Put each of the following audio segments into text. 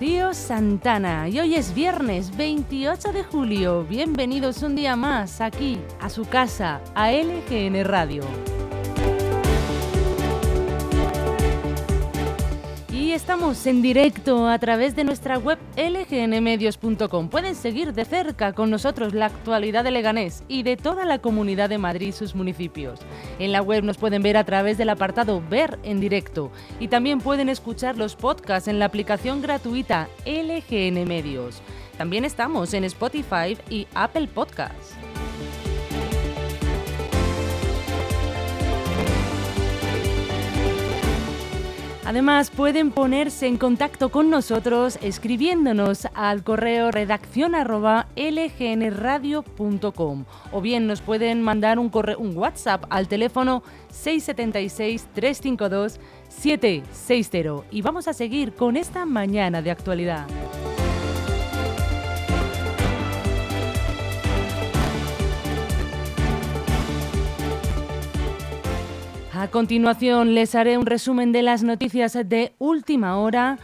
Rocío Santana y hoy es viernes 28 de julio. Bienvenidos un día más aquí, a su casa, a LGN Radio. Estamos en directo a través de nuestra web lgnmedios.com. Pueden seguir de cerca con nosotros la actualidad de Leganés y de toda la comunidad de Madrid y sus municipios. En la web nos pueden ver a través del apartado Ver en directo y también pueden escuchar los podcasts en la aplicación gratuita LGN Medios. También estamos en Spotify y Apple Podcasts. Además, pueden ponerse en contacto con nosotros escribiéndonos al correo redacción arroba lgnradio.com o bien nos pueden mandar un, un WhatsApp al teléfono 676-352-760 y vamos a seguir con esta mañana de actualidad. A continuación les haré un resumen de las noticias de última hora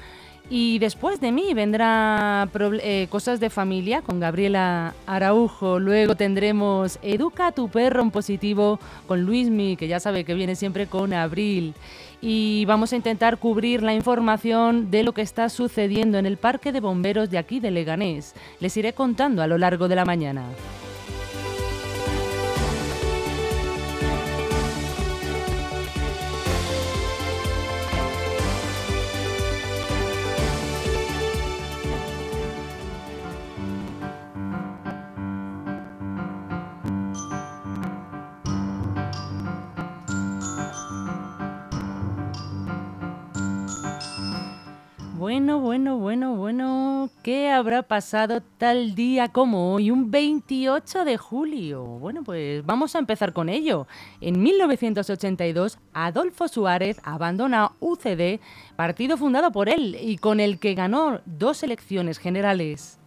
y después de mí vendrá eh, Cosas de Familia con Gabriela Araujo. Luego tendremos Educa tu perro en positivo con Luismi, que ya sabe que viene siempre con Abril. Y vamos a intentar cubrir la información de lo que está sucediendo en el Parque de Bomberos de aquí de Leganés. Les iré contando a lo largo de la mañana. Bueno, bueno, bueno, bueno, ¿qué habrá pasado tal día como hoy, un 28 de julio? Bueno, pues vamos a empezar con ello. En 1982, Adolfo Suárez abandona UCD, partido fundado por él y con el que ganó dos elecciones generales.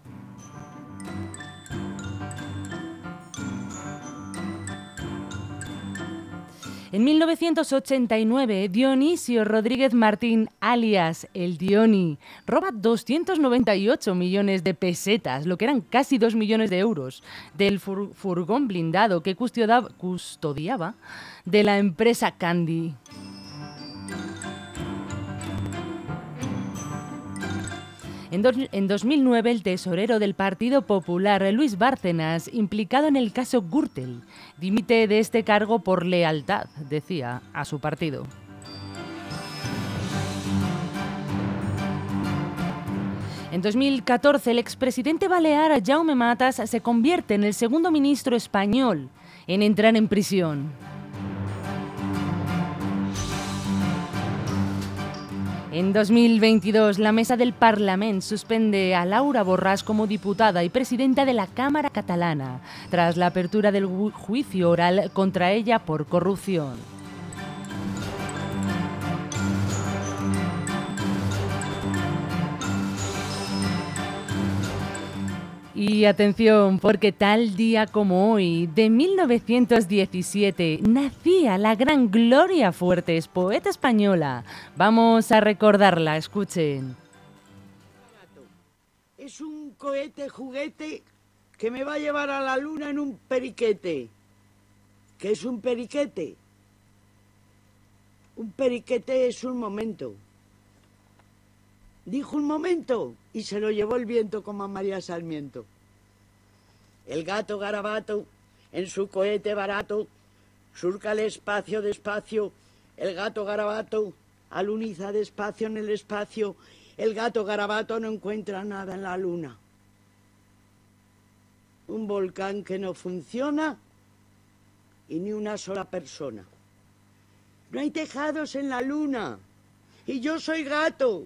En 1989, Dionisio Rodríguez Martín, alias El Dioni, roba 298 millones de pesetas, lo que eran casi 2 millones de euros, del fur furgón blindado que custodiaba de la empresa Candy. En, dos, en, 2009, el tesorero del Partido Popular, Luis Bárcenas, implicado en el caso Gürtel, dimite de este cargo por lealtad, decía, a su partido. En 2014, el expresidente balear Jaume Matas se convierte en el segundo ministro español en entrar en prisión. En 2022, la Mesa del Parlament suspende a Laura Borràs como diputada y presidenta de la Cámara Catalana, tras la apertura del juicio oral contra ella por corrupción. Y atención, porque tal día como hoy, de 1917, nacía la gran Gloria Fuertes, poeta española. Vamos a recordarla, escuchen. Es un cohete juguete que me va a llevar a la luna en un periquete. ¿Qué es un periquete? Un periquete es un momento. Dijo un momento y se lo llevó el viento como a María Sarmiento. El gato garabato, en su cohete barato, surca el espacio despacio. El gato garabato aluniza despacio en el espacio. El gato garabato no encuentra nada en la luna. Un volcán que no funciona y ni una sola persona. No hay tejados en la luna y yo soy gato.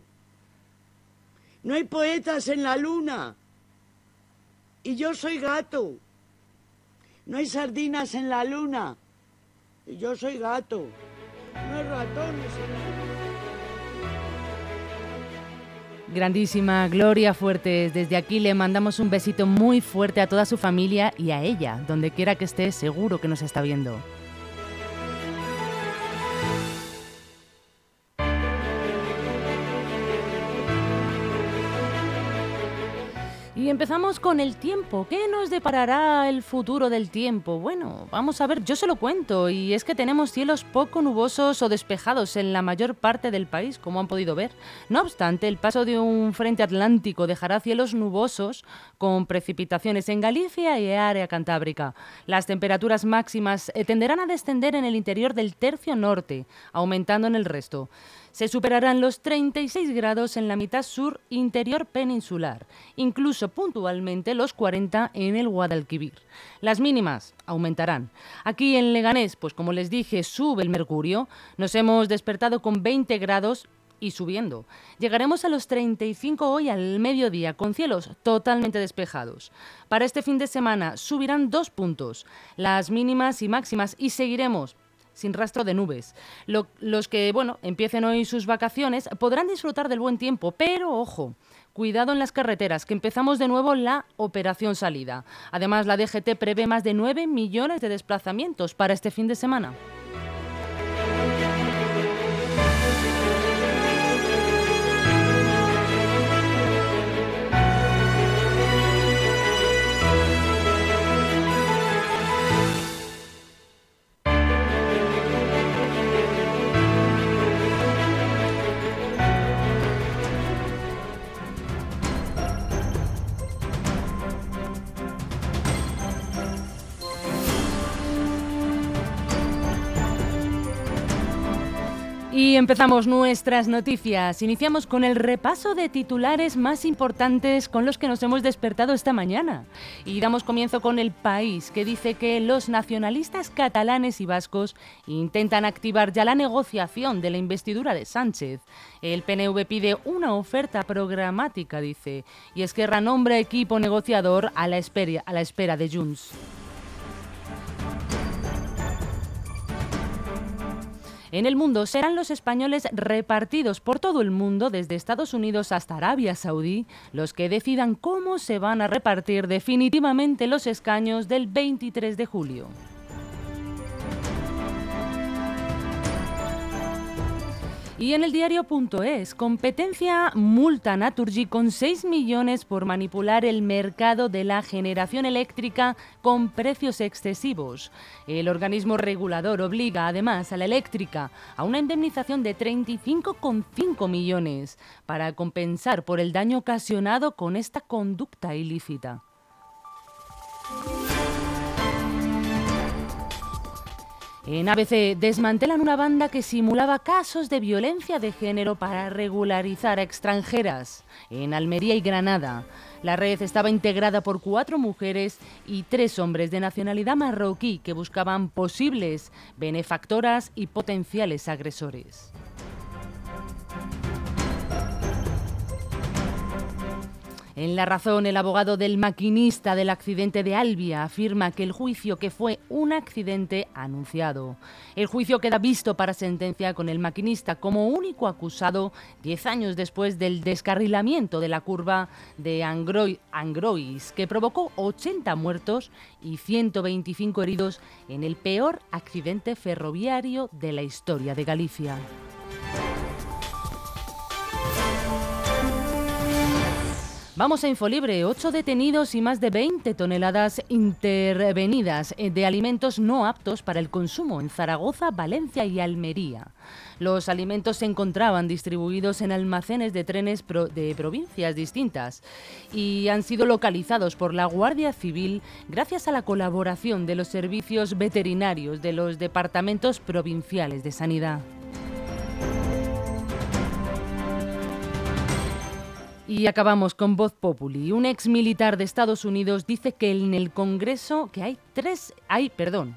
No hay poetas en la luna Y yo soy gato. No hay sardinas en la luna. Y yo soy gato. No hay ratones en la luna. Grandísima Gloria Fuertes, desde aquí le mandamos un besito muy fuerte a toda su familia y a ella, donde quiera que esté, seguro que nos está viendo. Y empezamos con el tiempo. ¿Qué nos deparará el futuro del tiempo? Bueno, vamos a ver, yo se lo cuento. Y es que tenemos cielos poco nubosos o despejados en la mayor parte del país, como han podido ver. No obstante, el paso de un frente atlántico dejará cielos nubosos con precipitaciones en Galicia y área cantábrica. Las temperaturas máximas eh, tenderán a descender en el interior del tercio norte, aumentando en el resto se superarán los 36 grados en la mitad sur interior peninsular, incluso puntualmente los 40 en el Guadalquivir. Las mínimas aumentarán. Aquí en Leganés, pues como les dije, sube el mercurio. Nos hemos despertado con 20 grados y subiendo. Llegaremos a los 35 hoy al mediodía, con cielos totalmente despejados. Para este fin de semana subirán dos puntos, las mínimas y máximas, y seguiremos sin rastro de nubes. los que, bueno, empiecen hoy sus vacaciones podrán disfrutar del buen tiempo, pero ojo, cuidado en las carreteras, que empezamos de nuevo la operación salida. Además, la DGT prevé más de 9 millones de desplazamientos para este fin de semana. Y empezamos nuestras noticias. Iniciamos con el repaso de titulares más importantes con los que nos hemos despertado esta mañana. Y damos comienzo con el país, que dice que los nacionalistas catalanes y vascos intentan activar ya la negociación de la investidura de Sánchez. El PNV pide una oferta programática, dice, y Esquerra nombra equipo negociador a la espera, a la espera de Junts. En el mundo serán los españoles repartidos por todo el mundo, desde Estados Unidos hasta Arabia Saudí, los que decidan cómo se van a repartir definitivamente los escaños del 23 de julio. Y en el diario.es, competencia multa Naturgy con 6 millones por manipular el mercado de la generación eléctrica con precios excesivos. El organismo regulador obliga además a la eléctrica a una indemnización de 35,5 millones para compensar por el daño ocasionado con esta conducta ilícita. En ABC desmantelan una banda que simulaba casos de violencia de género para regularizar a extranjeras en Almería y Granada. La red estaba integrada por cuatro mujeres y tres hombres de nacionalidad marroquí que buscaban posibles benefactoras y potenciales agresores. En La Razón, el abogado del maquinista del accidente de Albia afirma que el juicio que fue un accidente anunciado. El juicio queda visto para sentencia con el maquinista como único acusado diez años después del descarrilamiento de la curva de Angrois, que provocó 80 muertos y 125 heridos en el peor accidente ferroviario de la historia de Galicia. Vamos a Infolibre, ocho detenidos y más de 20 toneladas intervenidas de alimentos no aptos para el consumo en Zaragoza, Valencia y Almería. Los alimentos se encontraban distribuidos en almacenes de trenes de provincias distintas y han sido localizados por la Guardia Civil gracias a la colaboración de los servicios veterinarios de los departamentos provinciales de sanidad. Y acabamos con Voz Populi. Un ex militar de Estados Unidos dice que en el Congreso que hay tres, hay, perdón,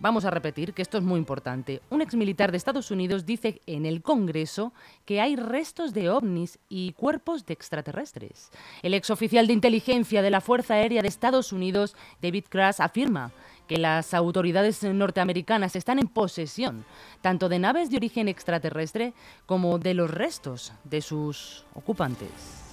Vamos a repetir que esto es muy importante. Un exmilitar de Estados Unidos dice en el Congreso que hay restos de ovnis y cuerpos de extraterrestres. El exoficial de inteligencia de la Fuerza Aérea de Estados Unidos, David Crass, afirma que las autoridades norteamericanas están en posesión tanto de naves de origen extraterrestre como de los restos de sus ocupantes.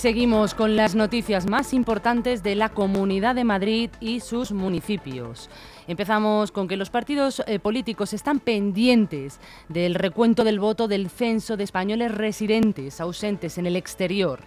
Seguimos con las noticias más importantes de la Comunidad de Madrid y sus municipios. Empezamos con que los partidos eh, políticos están pendientes del recuento del voto del censo de españoles residentes ausentes en el exterior,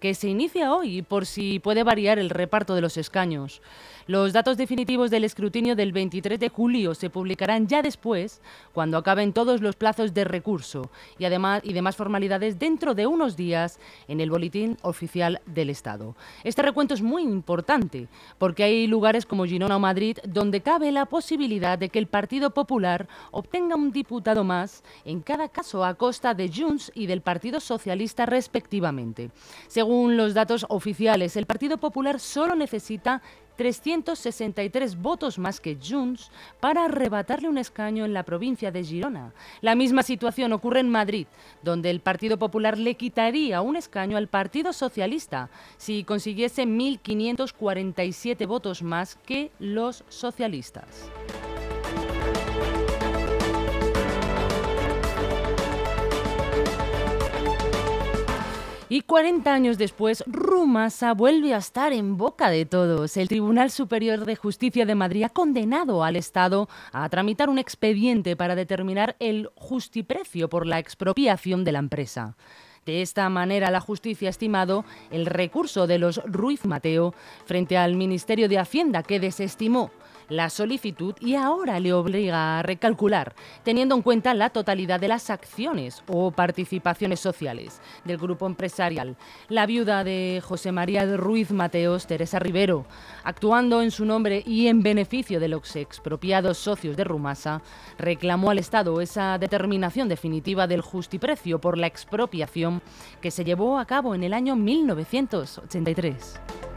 que se inicia hoy por si puede variar el reparto de los escaños. Los datos definitivos del escrutinio del 23 de julio se publicarán ya después, cuando acaben todos los plazos de recurso y además y demás formalidades dentro de unos días en el boletín oficial del Estado. Este recuento es muy importante porque hay lugares como Girona o Madrid donde cabe la posibilidad de que el Partido Popular obtenga un diputado más, en cada caso a costa de Junts y del Partido Socialista respectivamente. Según los datos oficiales, el Partido Popular solo necesita 363 votos más que Junts para arrebatarle un escaño en la provincia de Girona. La misma situación ocurre en Madrid, donde el Partido Popular le quitaría un escaño al Partido Socialista si consiguiese 1.547 votos más que los socialistas. Y 40 años después, Rumasa vuelve a estar en boca de todos. El Tribunal Superior de Justicia de Madrid ha condenado al Estado a tramitar un expediente para determinar el justiprecio por la expropiación de la empresa. De esta manera, la justicia ha estimado el recurso de los Ruiz Mateo frente al Ministerio de Hacienda, que desestimó la solicitud y ahora le obliga a recalcular, teniendo en cuenta la totalidad de las acciones o participaciones sociales del grupo empresarial. La viuda de José María Ruiz Mateos, Teresa Rivero, actuando en su nombre y en beneficio de los expropiados socios de Rumasa, reclamó al Estado esa determinación definitiva del justiprecio por la expropiación que se llevó a cabo en el año 1983.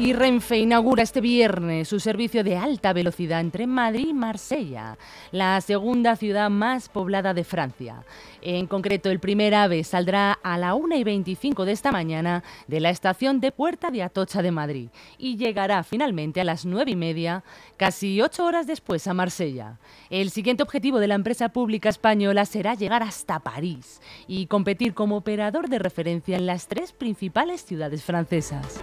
Y Renfe inaugura este viernes su servicio de alta velocidad entre Madrid y Marsella, la segunda ciudad más poblada de Francia. En concreto, el primer AVE saldrá a la 1 y 25 de esta mañana de la estación de Puerta de Atocha de Madrid y llegará finalmente a las 9 y media, casi 8 horas después, a Marsella. El siguiente objetivo de la empresa pública española será llegar hasta París y competir como operador de referencia en las tres principales ciudades francesas.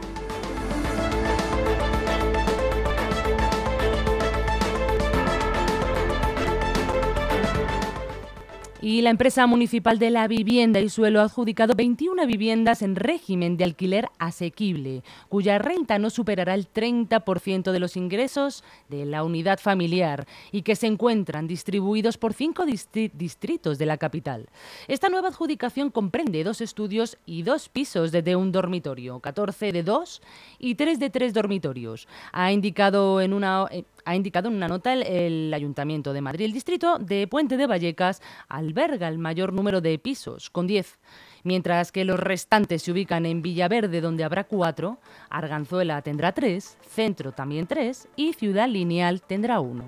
Y la empresa municipal de la vivienda y suelo ha adjudicado 21 viviendas en régimen de alquiler asequible, cuya renta no superará el 30% de los ingresos de la unidad familiar y que se encuentran distribuidos por cinco distritos de la capital. Esta nueva adjudicación comprende dos estudios y dos pisos de un dormitorio, 14 de dos y 3 de tres dormitorios. Ha indicado en una ha indicado en una nota el, Ayuntamiento de Madrid. El distrito de Puente de Vallecas alberga el mayor número de pisos, con 10 mientras que los restantes se ubican en Villaverde, donde habrá cuatro, Arganzuela tendrá tres, Centro también tres y Ciudad Lineal tendrá uno.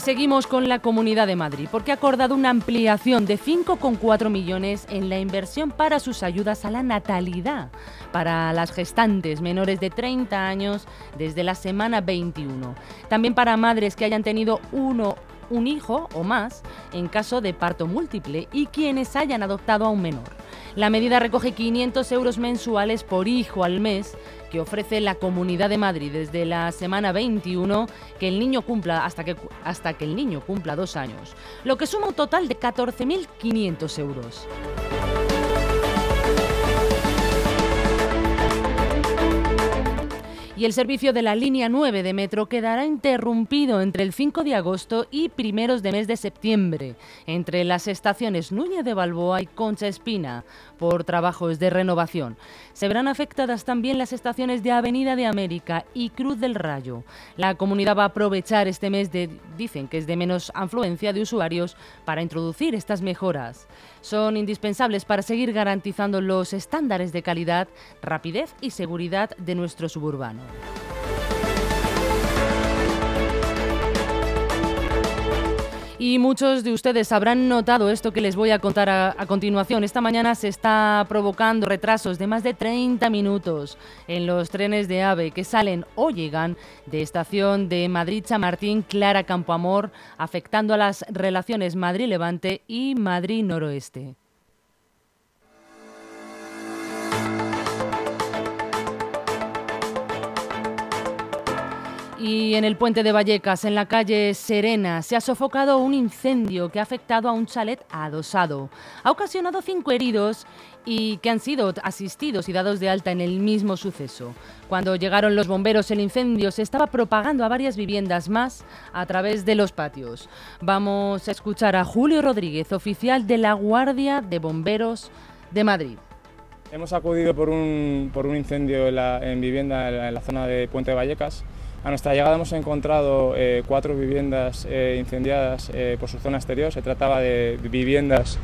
Seguimos con la Comunidad de Madrid, porque ha acordado una ampliación de 5,4 millones en la inversión para sus ayudas a la natalidad para las gestantes menores de 30 años desde la semana 21. También para madres que hayan tenido uno un hijo o más en caso de parto múltiple y quienes hayan adoptado a un menor. La medida recoge 500 euros mensuales por hijo al mes que ofrece la Comunidad de Madrid desde la semana 21 que el niño cumpla hasta que, hasta que el niño cumpla dos años, lo que suma un total de 14.500 euros. Y el servicio de la línea 9 de metro quedará interrumpido entre el 5 de agosto y primeros de mes de septiembre, entre las estaciones Núñez de Balboa y Concha Espina, por trabajos de renovación. Se verán afectadas también las estaciones de Avenida de América y Cruz del Rayo. La comunidad va a aprovechar este mes de, dicen que es de menos afluencia de usuarios, para introducir estas mejoras son indispensables para seguir garantizando los estándares de calidad, rapidez y seguridad de nuestro suburbano. Y muchos de ustedes habrán notado esto que les voy a contar a, continuación. Esta mañana se está provocando retrasos de más de 30 minutos en los trenes de AVE que salen o llegan de estación de Madrid-Chamartín, Clara Campoamor, afectando a las relaciones Madrid-Levante y Madrid-Noroeste. Y en el puente de Vallecas, en la calle Serena, se ha sofocado un incendio que ha afectado a un chalet adosado. Ha ocasionado cinco heridos y que han sido asistidos y dados de alta en el mismo suceso. Cuando llegaron los bomberos, el incendio se estaba propagando a varias viviendas más a través de los patios. Vamos a escuchar a Julio Rodríguez, oficial de la Guardia de Bomberos de Madrid. Hemos acudido por un, incendio en vivienda en la zona de Puente de Vallecas a nuestra llegada hemos encontrado eh, cuatro viviendas eh, incendiadas eh, por su zona exterior. Se trataba de viviendas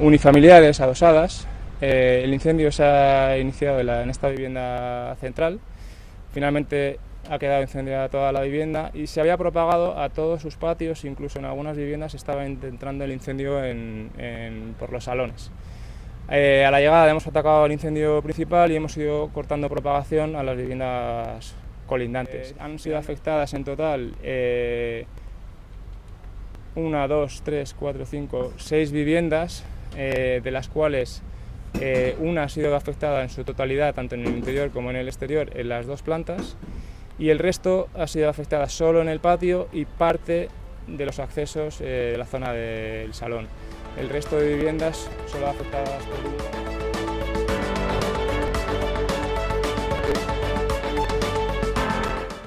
unifamiliares adosadas. el incendio se ha iniciado en, esta vivienda central. Finalmente ha quedado incendiada toda la vivienda y se había propagado a todos sus patios, incluso en algunas viviendas estaba entrando el incendio por los salones. a la llegada hemos atacado el incendio principal y hemos ido cortando propagación a las viviendas colindantes. han sido afectadas en total eh, una, dos, tres, cuatro, cinco, seis viviendas, eh, de las cuales eh, una ha sido afectada en su totalidad, tanto en el interior como en el exterior, en las dos plantas, y el resto ha sido afectada solo en el patio y parte de los accesos de la zona del salón. El resto de viviendas solo afectadas por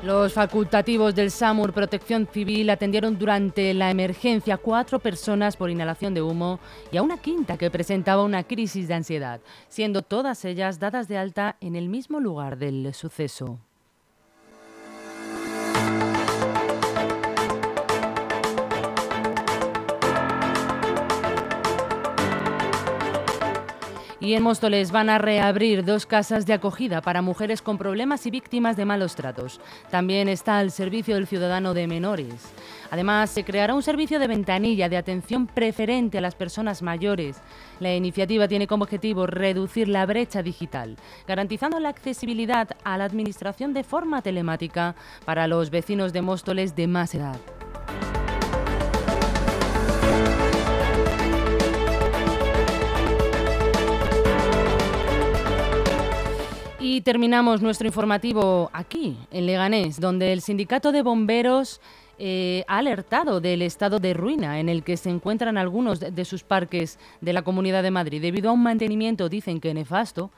Los facultativos del SAMUR Protección Civil atendieron durante la emergencia cuatro personas por inhalación de humo y a una quinta que presentaba una crisis de ansiedad, siendo todas ellas dadas de alta en el mismo lugar del suceso. Y en Móstoles van a reabrir dos casas de acogida para mujeres con problemas y víctimas de malos tratos. También está el servicio del ciudadano de menores. Además, se creará un servicio de ventanilla de atención preferente a las personas mayores. La iniciativa tiene como objetivo reducir la brecha digital, garantizando la accesibilidad a la administración de forma telemática para los vecinos de Móstoles de más edad. Y terminamos nuestro informativo aquí, en Leganés, donde el sindicato de bomberos eh, ha alertado del estado de ruina en el que se encuentran algunos de sus parques de la Comunidad de Madrid, debido a un mantenimiento, dicen que nefasto,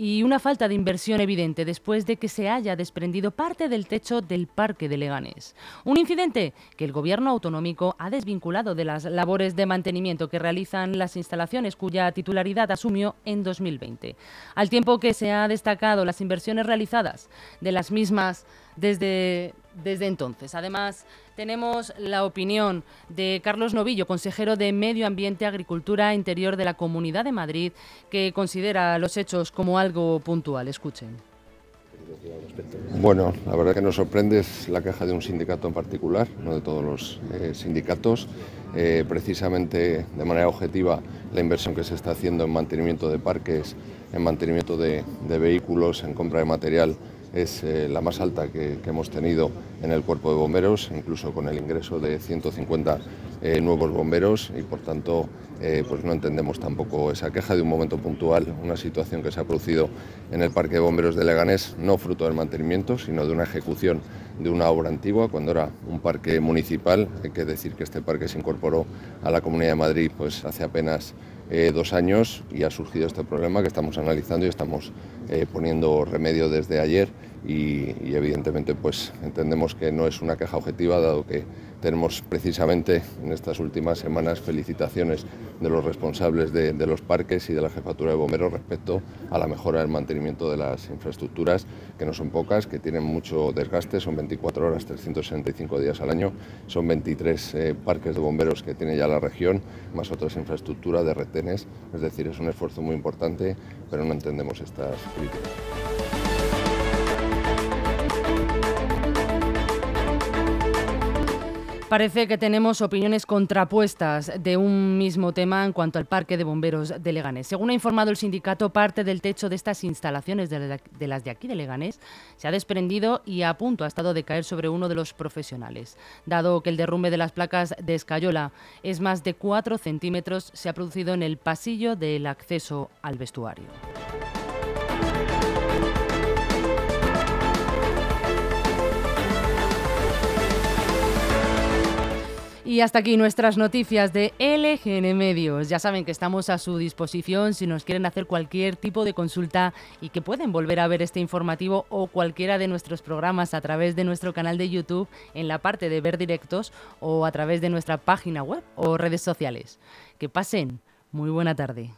y una falta de inversión evidente después de que se haya desprendido parte del techo del Parque de Leganés. Un incidente que el Gobierno autonómico ha desvinculado de las labores de mantenimiento que realizan las instalaciones cuya titularidad asumió en 2020. Al tiempo que se ha destacado las inversiones realizadas de las mismas desde, desde entonces. Además, tenemos la opinión de Carlos Novillo, consejero de Medio Ambiente, Agricultura e Interior de la Comunidad de Madrid, que considera los hechos como algo puntual. Escuchen. Bueno, la verdad que nos sorprende es la queja de un sindicato en particular, no de todos los eh, sindicatos. Eh, precisamente de manera objetiva la inversión que se está haciendo en mantenimiento de parques, en mantenimiento de vehículos, en compra de material es eh, la más alta que, hemos tenido en el cuerpo de bomberos, incluso con el ingreso de 150 eh, nuevos bomberos y por tanto eh, pues no entendemos tampoco esa queja de un momento puntual, una situación que se ha producido en el Parque de Bomberos de Leganés, no fruto del mantenimiento, sino de una ejecución de una obra antigua, cuando era un parque municipal. Hay que decir que este parque se incorporó a la Comunidad de Madrid pues, hace apenas eh, dos años y ha surgido este problema que estamos analizando y estamos eh, poniendo remedio desde ayer y, evidentemente pues entendemos que no es una queja objetiva dado que tenemos precisamente en estas últimas semanas felicitaciones de los responsables de, de, los parques y de la jefatura de bomberos respecto a la mejora del mantenimiento de las infraestructuras, que no son pocas, que tienen mucho desgaste, son 24 horas, 365 días al año, son 23 eh, parques de bomberos que tiene ya la región, más otras infraestructuras de retenes, es decir, es un esfuerzo muy importante, pero no entendemos estas críticas. Parece que tenemos opiniones contrapuestas de un mismo tema en cuanto al parque de bomberos de Leganés. Según ha informado el sindicato, parte del techo de estas instalaciones de, la, de las de aquí de Leganés se ha desprendido y a punto ha estado de caer sobre uno de los profesionales. Dado que el derrumbe de las placas de escayola es más de 4 centímetros, se ha producido en el pasillo del acceso al vestuario. Y hasta aquí nuestras noticias de LGN Medios. Ya saben que estamos a su disposición si nos quieren hacer cualquier tipo de consulta y que pueden volver a ver este informativo o cualquiera de nuestros programas a través de nuestro canal de YouTube en la parte de ver directos o a través de nuestra página web o redes sociales. Que pasen muy buena tarde.